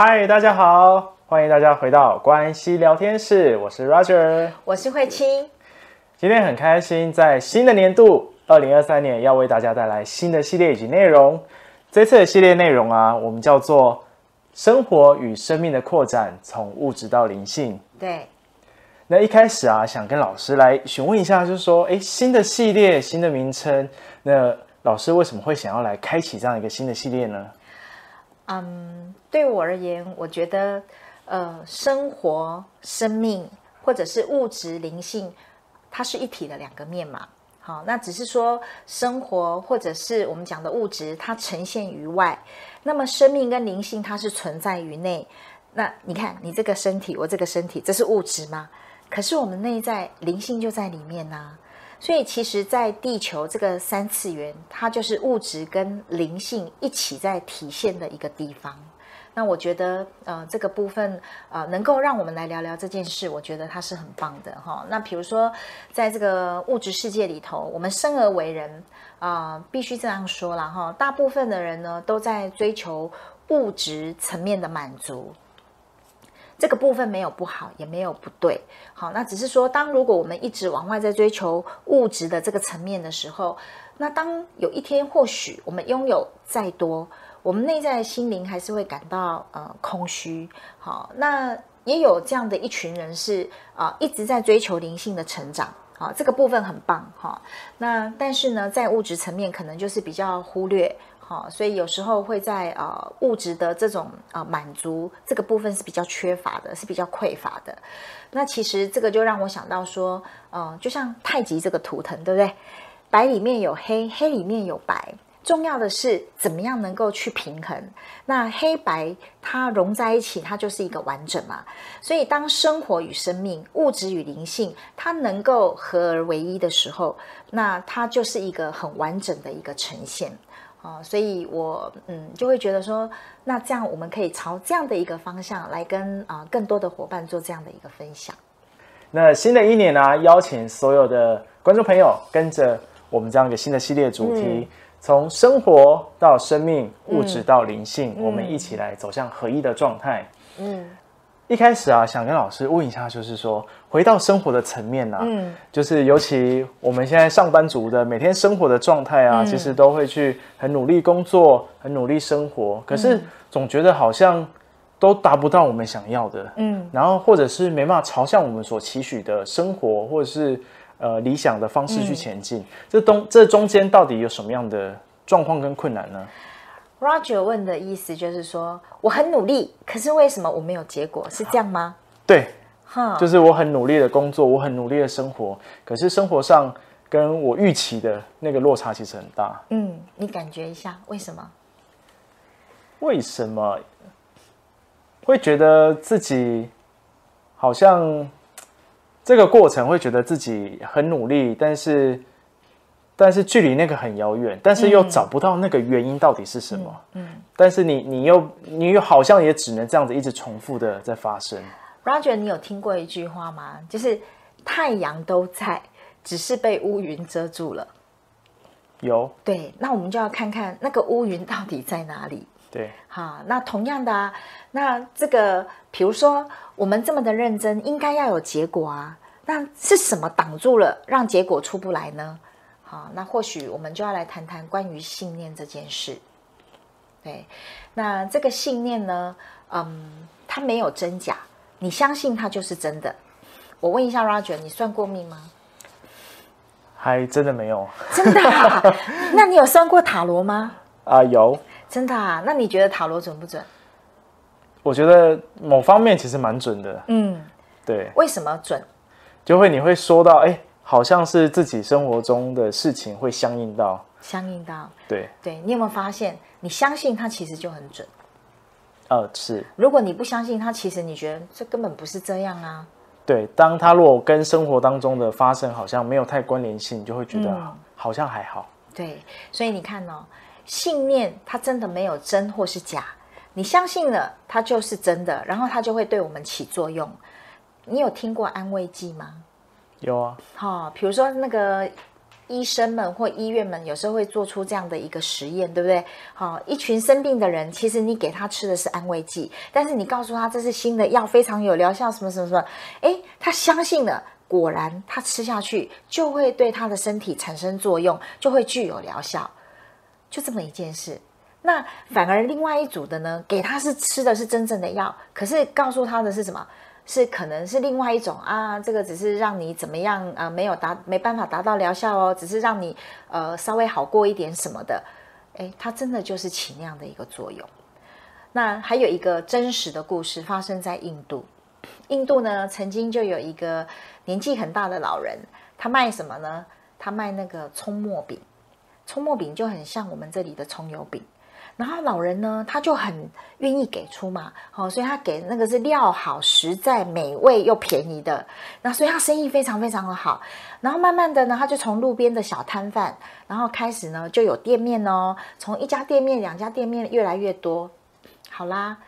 嗨，大家好，欢迎大家回到关系聊天室，我是 Roger，我是慧清。今天很开心，在新的年度二零二三年，要为大家带来新的系列以及内容。这次的系列内容啊，我们叫做“生活与生命的扩展，从物质到灵性”。对。那一开始啊，想跟老师来询问一下，就是说，哎，新的系列，新的名称，那老师为什么会想要来开启这样一个新的系列呢？嗯，对我而言，我觉得，呃，生活、生命或者是物质、灵性，它是一体的两个面嘛。好，那只是说生活或者是我们讲的物质，它呈现于外，那么生命跟灵性它是存在于内。那你看，你这个身体，我这个身体，这是物质吗？可是我们内在灵性就在里面呐、啊，所以其实，在地球这个三次元，它就是物质跟灵性一起在体现的一个地方。那我觉得，呃，这个部分，呃，能够让我们来聊聊这件事，我觉得它是很棒的哈。那比如说，在这个物质世界里头，我们生而为人啊、必须这样说了哈。大部分的人呢，都在追求物质层面的满足。这个部分没有不好，也没有不对，好，那只是说，当如果我们一直往外在追求物质的这个层面的时候，那当有一天或许我们拥有再多，我们内在的心灵还是会感到呃空虚。好，那也有这样的一群人是啊、一直在追求灵性的成长，啊，这个部分很棒哈。那但是呢，在物质层面可能就是比较忽略。好，所以有时候会在呃物质的这种呃满足这个部分是比较缺乏的，是比较匮乏的。那其实这个就让我想到说，呃，就像太极这个图腾，对不对？白里面有黑，黑里面有白，重要的是怎么样能够去平衡。那黑白它融在一起，它就是一个完整嘛。所以当生活与生命、物质与灵性，它能够合而为一的时候，那它就是一个很完整的一个呈现。啊，所以我嗯就会觉得说，那这样我们可以朝这样的一个方向来跟啊更多的伙伴做这样的一个分享。那新的一年呢、啊，邀请所有的观众朋友跟着我们这样一个新的系列主题，嗯、从生活到生命，物质到灵性，嗯、我们一起来走向合一的状态。嗯。一开始啊，想跟老师问一下，就是说，回到生活的层面啊，嗯，就是尤其我们现在上班族的每天生活的状态啊，嗯、其实都会去很努力工作，很努力生活，可是总觉得好像都达不到我们想要的，嗯，然后或者是没办法朝向我们所期许的生活，或者是呃理想的方式去前进，嗯、这东这中间到底有什么样的状况跟困难呢？Roger 问的意思就是说，我很努力，可是为什么我没有结果？是这样吗？对，哈，就是我很努力的工作，我很努力的生活，可是生活上跟我预期的那个落差其实很大。嗯，你感觉一下，为什么？为什么会觉得自己好像这个过程会觉得自己很努力，但是？但是距离那个很遥远，但是又找不到那个原因到底是什么。嗯，嗯，但是你你又你又好像也只能这样子一直重复的在发生。Roger，你有听过一句话吗？就是太阳都在，只是被乌云遮住了。有。对，那我们就要看看那个乌云到底在哪里。对，好，那同样的啊，那这个比如说我们这么的认真，应该要有结果啊，那是什么挡住了，让结果出不来呢？好，那或许我们就要来谈谈关于信念这件事。对，那这个信念呢，嗯，它没有真假，你相信它就是真的。我问一下 Roger，你算过命吗？还真的没有。真的啊？那你有算过塔罗吗？啊，有。真的啊？那你觉得塔罗准不准？我觉得某方面其实蛮准的。嗯，对。为什么准？就会你会说到，哎。好像是自己生活中的事情会相应到，相应到，对对，你有没有发现，你相信它其实就很准？呃，是。如果你不相信它，其实你觉得这根本不是这样啊。对，当它如果跟生活当中的发生好像没有太关联性，你就会觉得好像还好。嗯。对，所以你看哦，信念它真的没有真或是假，你相信了，它就是真的，然后它就会对我们起作用。你有听过安慰剂吗？有啊，好、比如说那个医生们或医院们有时候会做出这样的一个实验，对不对？好，一群生病的人，其实你给他吃的是安慰剂，但是你告诉他这是新的药，非常有疗效，什么什么什么，诶，他相信了，果然他吃下去就会对他的身体产生作用，就会具有疗效，就这么一件事。那反而另外一组的呢，给他是吃的是真正的药，可是告诉他的是什么？是可能是另外一种啊，这个只是让你怎么样啊、没有达没办法达到疗效哦，只是让你呃稍微好过一点什么的，诶，它真的就是起那样的一个作用。那还有一个真实的故事发生在印度，印度呢曾经就有一个年纪很大的老人，他卖什么呢？他卖那个葱末饼，葱末饼就很像我们这里的葱油饼。然后老人呢，他就很愿意给出嘛，好，所以他给那个是料好、实在、美味又便宜的，那所以他生意非常非常的好。然后慢慢的呢，他就从路边的小摊贩，然后开始呢就有店面哦，从一家店面、两家店面越来越多。好啦，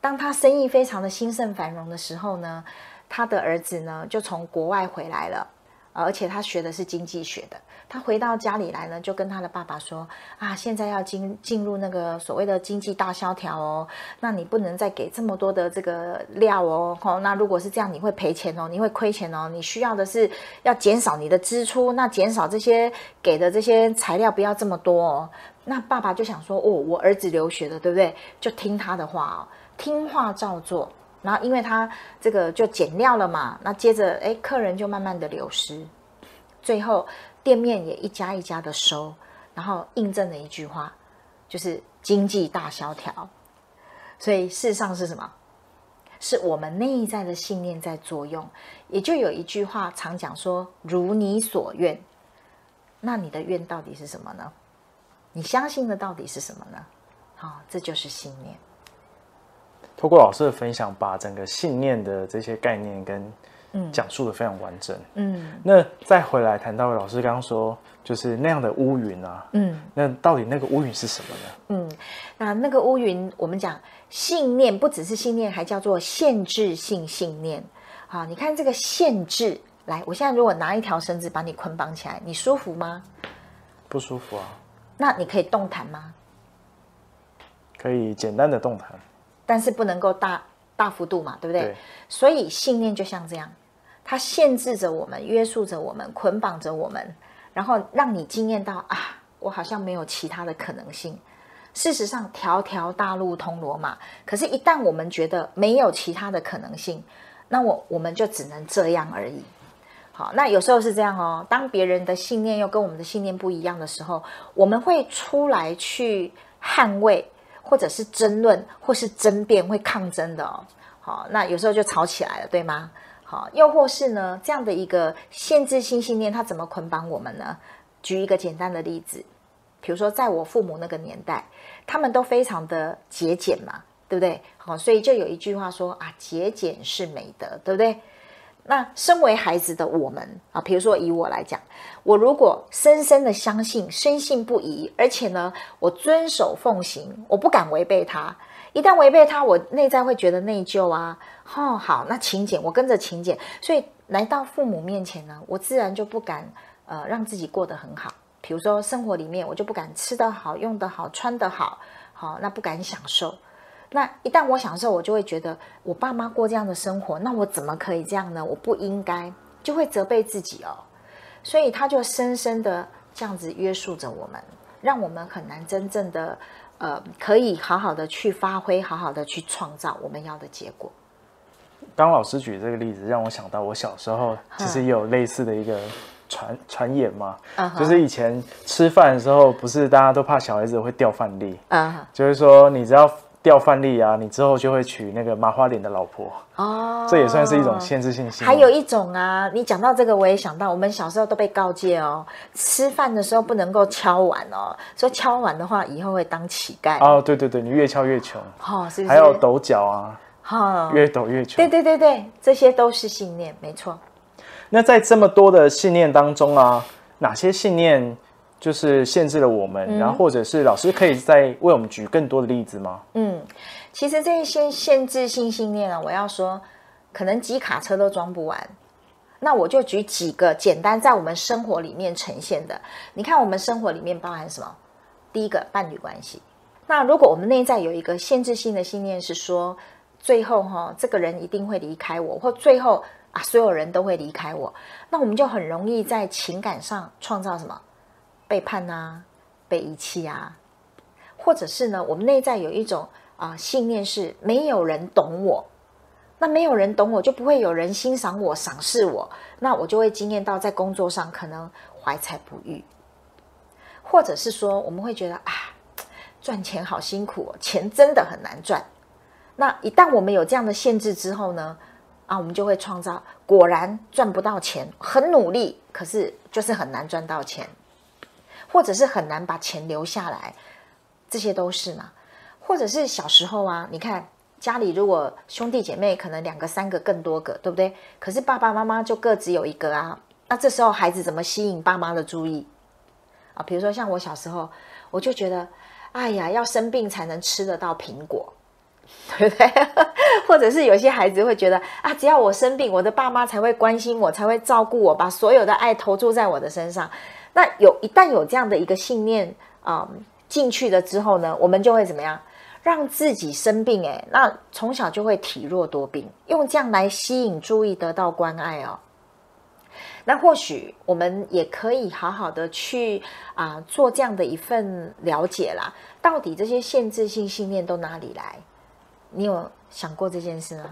当他生意非常的兴盛繁荣的时候呢，他的儿子呢就从国外回来了，而且他学的是经济学的。他回到家里来呢，就跟他的爸爸说：“啊，现在要进进入那个所谓的经济大萧条哦，那你不能再给这么多的这个料哦，哦，那如果是这样，你会赔钱哦，你会亏钱哦。你需要的是要减少你的支出，那减少这些给的这些材料不要这么多哦。”那爸爸就想说：“哦，我儿子留学的，对不对？就听他的话哦，听话照做。然后因为他这个就减料了嘛，那接着哎，客人就慢慢的流失，最后。”店面也一家一家的收，然后印证了一句话，就是经济大萧条。所以事实上是什么？是我们内在的信念在作用。也就有一句话常讲说：“如你所愿。”那你的愿到底是什么呢？你相信的到底是什么呢？好、这就是信念。透过老师的分享，把整个信念的这些概念跟。嗯，讲述的非常完整。嗯，那再回来谈到老师刚刚说，就是那样的乌云啊。嗯，那到底那个乌云是什么呢？嗯，那那个乌云，我们讲信念，不只是信念，还叫做限制性信念。好，你看这个限制，来，我现在如果拿一条绳子把你捆绑起来，你舒服吗？不舒服啊。那你可以动弹吗？可以简单的动弹，但是不能够大大幅度嘛，对不对？对。所以信念就像这样。它限制着我们，约束着我们，捆绑着我们，然后让你惊艳到啊，我好像没有其他的可能性。事实上，条条大路通罗马。可是，一旦我们觉得没有其他的可能性，那我我们就只能这样而已。好，那有时候是这样哦。当别人的信念又跟我们的信念不一样的时候，我们会出来去捍卫，或者是争论，或是争辩，会抗争的哦。好，那有时候就吵起来了，对吗？好，又或是呢，这样的一个限制性信念，它怎么捆绑我们呢？举一个简单的例子，比如说，在我父母那个年代，他们都非常的节俭嘛，对不对？好，所以就有一句话说啊，节俭是美德，对不对？那身为孩子的我们啊，比如说以我来讲，我如果深深的相信、深信不疑，而且呢，我遵守奉行，我不敢违背它。一旦违背它，我内在会觉得内疚啊。哦，好，那勤俭，我跟着勤俭，所以来到父母面前呢，我自然就不敢呃让自己过得很好。比如说生活里面，我就不敢吃得好、用得好、穿得好，好，那不敢享受。那一旦我享受，我就会觉得我爸妈过这样的生活，那我怎么可以这样呢？我不应该，就会责备自己哦。所以他就深深的这样子约束着我们，让我们很难真正的。呃，可以好好的去发挥，好好的去创造我们要的结果。刚老师举这个例子，让我想到我小时候其实也有类似的一个传传言嘛，就是以前吃饭的时候，不是大家都怕小孩子会掉饭粒，就是说你只要。掉饭粒啊，你之后就会娶那个麻花脸的老婆哦，这也算是一种限制性信念。还有一种啊，你讲到这个，我也想到，我们小时候都被告诫哦，吃饭的时候不能够敲碗哦，说敲碗的话以后会当乞丐哦。对对对，你越敲越穷哦，是不是？还有抖脚啊，哦，越抖越穷。对对对对，这些都是信念，没错。那在这么多的信念当中啊，哪些信念？就是限制了我们，嗯、然后或者是老师可以再为我们举更多的例子吗？嗯，其实这一些限制性信念呢，我要说，可能几卡车都装不完，那我就举几个简单在我们生活里面呈现的。你看，我们生活里面包含什么？第一个，伴侣关系。那如果我们内在有一个限制性的信念，是说最后哈，这个人一定会离开我，或最后啊，所有人都会离开我，那我们就很容易在情感上创造什么背叛啊，被遗弃啊，或者是呢，我们内在有一种啊信念是没有人懂我。那没有人懂我，就不会有人欣赏我、赏识我，那我就会经验到在工作上可能怀才不遇，或者是说我们会觉得啊，赚钱好辛苦，钱真的很难赚。那一旦我们有这样的限制之后呢，啊，我们就会创造，果然赚不到钱，很努力，可是就是很难赚到钱，或者是很难把钱留下来，这些都是嘛。或者是小时候啊，你看。家里如果兄弟姐妹可能两个、三个、更多个，对不对？可是爸爸妈妈就各只有一个啊。那这时候孩子怎么吸引爸妈的注意啊？比如说像我小时候，我就觉得，哎呀，要生病才能吃得到苹果，对不对？或者是有些孩子会觉得啊，只要我生病，我的爸妈才会关心我，才会照顾我，把所有的爱投注在我的身上。那有一旦有这样的一个信念啊、进去了之后呢，我们就会怎么样？让自己生病，诶，那从小就会体弱多病，用这样来吸引注意，得到关爱哦。那或许我们也可以好好的去啊、做这样的一份了解啦。到底这些限制性信念都哪里来？你有想过这件事吗？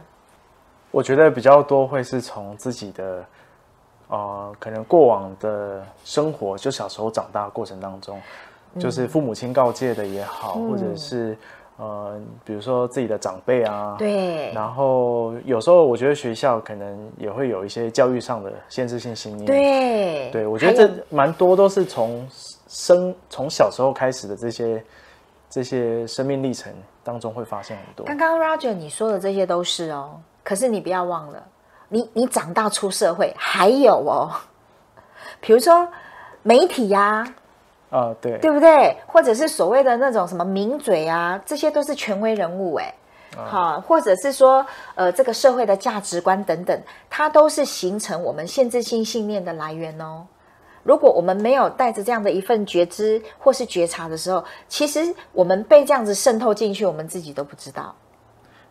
我觉得比较多会是从自己的呃，可能过往的生活，就小时候长大的过程当中，嗯、就是父母亲告诫的也好，嗯、或者是。呃，比如说自己的长辈啊，对，然后有时候我觉得学校可能也会有一些教育上的限制性信念，对，对，我觉得这蛮多都是从生从小时候开始的这些这些生命历程当中会发现很多。刚刚 Roger 你说的这些都是哦，可是你不要忘了，你你长大出社会还有哦，比如说媒体呀、啊。啊，uh, 对，对不对？或者是所谓的那种什么名嘴啊，这些都是权威人物哎，好，uh. 或者是说呃，这个社会的价值观等等，它都是形成我们限制性信念的来源哦。如果我们没有带着这样的一份觉知或是觉察的时候，其实我们被这样子渗透进去，我们自己都不知道。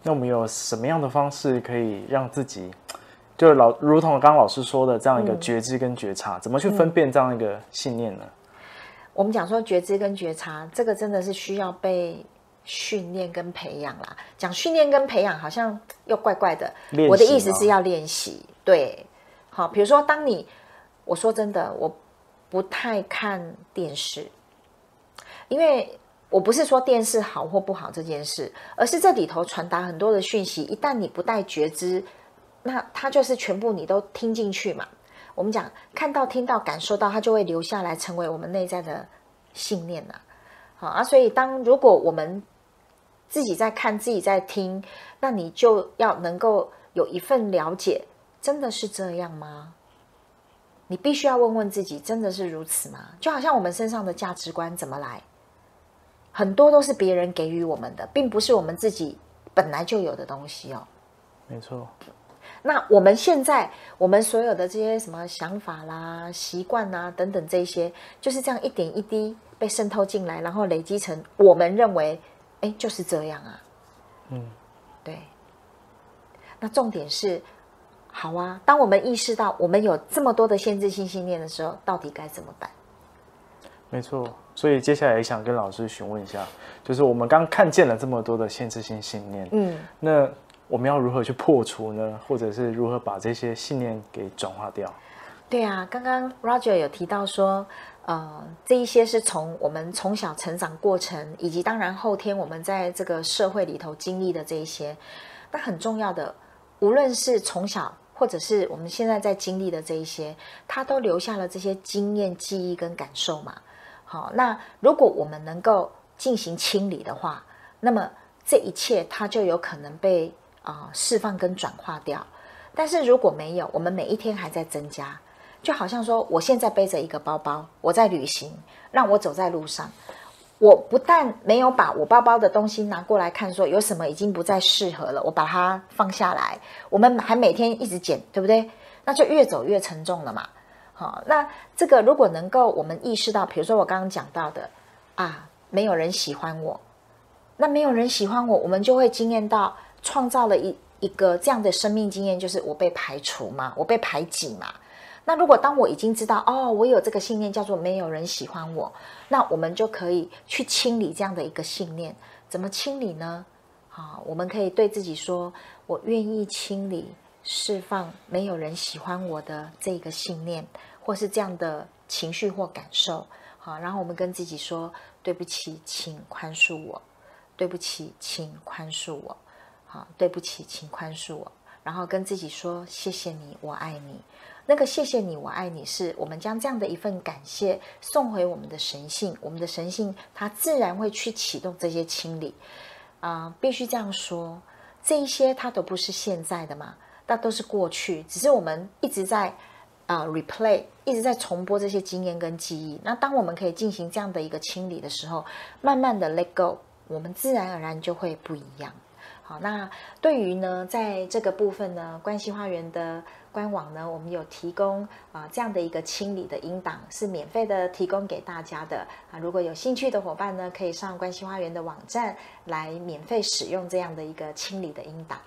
那我们有什么样的方式可以让自己，就是老如同刚刚老师说的这样一个觉知跟觉察，嗯、怎么去分辨这样一个信念呢？我们讲说觉知跟觉察，这个真的是需要被训练跟培养啦。讲训练跟培养，好像又怪怪的。我的意思是要练习，对。好，比如说，当你我说真的，我不太看电视，因为我不是说电视好或不好这件事，而是这里头传达很多的讯息，一旦你不带觉知，那它就是全部你都听进去嘛。我们讲看到、听到、感受到，它就会留下来，成为我们内在的信念呐。好啊，所以当如果我们自己在看、自己在听，那你就要能够有一份了解，真的是这样吗？你必须要问问自己，真的是如此吗？就好像我们身上的价值观怎么来，很多都是别人给予我们的，并不是我们自己本来就有的东西哦。没错。那我们现在，我们所有的这些什么想法啦、习惯啦等等，这些就是这样一点一滴被渗透进来，然后累积成我们认为，哎，就是这样啊。嗯，对。那重点是，好啊，当我们意识到我们有这么多的限制性信念的时候，到底该怎么办？没错。所以接下来也想跟老师询问一下，就是我们刚看见了这么多的限制性信念，嗯，那。我们要如何去破除呢？或者是如何把这些信念给转化掉？对啊，刚刚 Roger 有提到说，呃，这一些是从我们从小成长过程，以及当然后天我们在这个社会里头经历的这一些，那很重要的，无论是从小或者是我们现在在经历的这一些，它都留下了这些经验、记忆跟感受嘛。好，那如果我们能够进行清理的话，那么这一切它就有可能被。啊，释放跟转化掉，但是如果没有，我们每一天还在增加，就好像说，我现在背着一个包包，我在旅行，让我走在路上，我不但没有把我包包的东西拿过来看，说有什么已经不再适合了，我把它放下来，我们还每天一直捡，对不对？那就越走越沉重了嘛。好，那这个如果能够我们意识到，比如说我刚刚讲到的啊，没有人喜欢我，那没有人喜欢我，我们就会惊艳到创造了一一个这样的生命经验，就是我被排除嘛，我被排挤嘛。那如果当我已经知道哦，我有这个信念叫做没有人喜欢我，那我们就可以去清理这样的一个信念。怎么清理呢？好，我们可以对自己说：“我愿意清理、释放没有人喜欢我的这个信念，或是这样的情绪或感受。”好，然后我们跟自己说：“对不起，请宽恕我。对不起，请宽恕我。好，对不起，请宽恕我。”然后跟自己说：“谢谢你，我爱你。”那个谢谢你，我爱你，是我们将这样的一份感谢送回我们的神性，我们的神性它自然会去启动这些清理。啊、必须这样说，这一些它都不是现在的嘛，那都是过去，只是我们一直在啊、replay，一直在重播这些经验跟记忆。那当我们可以进行这样的一个清理的时候，慢慢的 let go，我们自然而然就会不一样。好，那对于呢，在这个部分呢，关系花园的。官网呢，我们有提供啊、呃、这样的一个清理的音档，是免费的提供给大家的啊。如果有兴趣的伙伴呢，可以上关系花园的网站来免费使用这样的一个清理的音档。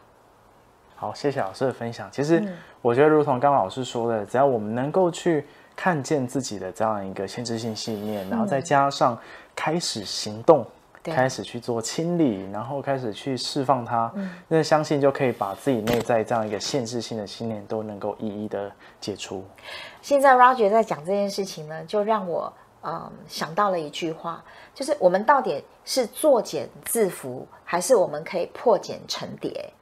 好，谢谢老师的分享。其实我觉得，如同刚刚老师说的，只要我们能够去看见自己的这样一个限制性信念，然后再加上开始行动。开始去做清理，然后开始去释放它，嗯、那相信就可以把自己内在这样一个限制性的信念都能够一一的解除。现在 Roger 在讲这件事情呢，就让我嗯想到了一句话，就是我们到底是作茧自缚，还是我们可以破茧成蝶？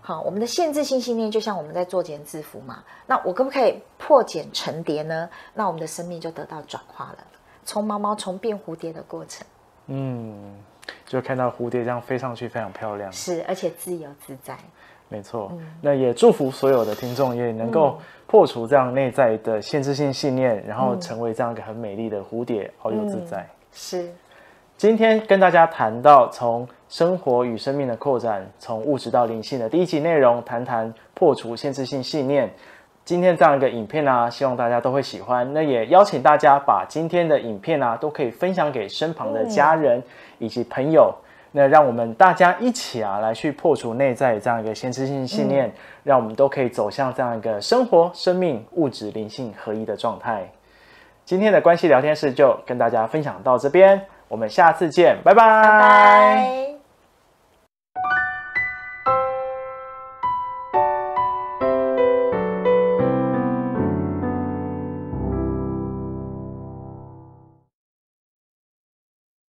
好，我们的限制性信念就像我们在作茧自缚嘛，那我可不可以破茧成蝶呢？那我们的生命就得到转化了，从毛毛虫变蝴蝶的过程。嗯。就看到蝴蝶这样飞上去，非常漂亮。是，而且自由自在。没错。嗯、那也祝福所有的听众也能够破除这样内在的限制性信念，嗯、然后成为这样一个很美丽的蝴蝶，遨游自在。是。今天跟大家谈到从生活与生命的扩展，从物质到灵性的第一集内容，谈谈破除限制性信念。今天这样一个影片呢、啊，希望大家都会喜欢。那也邀请大家把今天的影片啊，都可以分享给身旁的家人以及朋友。嗯、那让我们大家一起啊，来去破除内在这样一个先知性信念，嗯、让我们都可以走向这样一个生活、生命、物质、灵性合一的状态。今天的关系聊天室就跟大家分享到这边，我们下次见，拜拜。拜拜。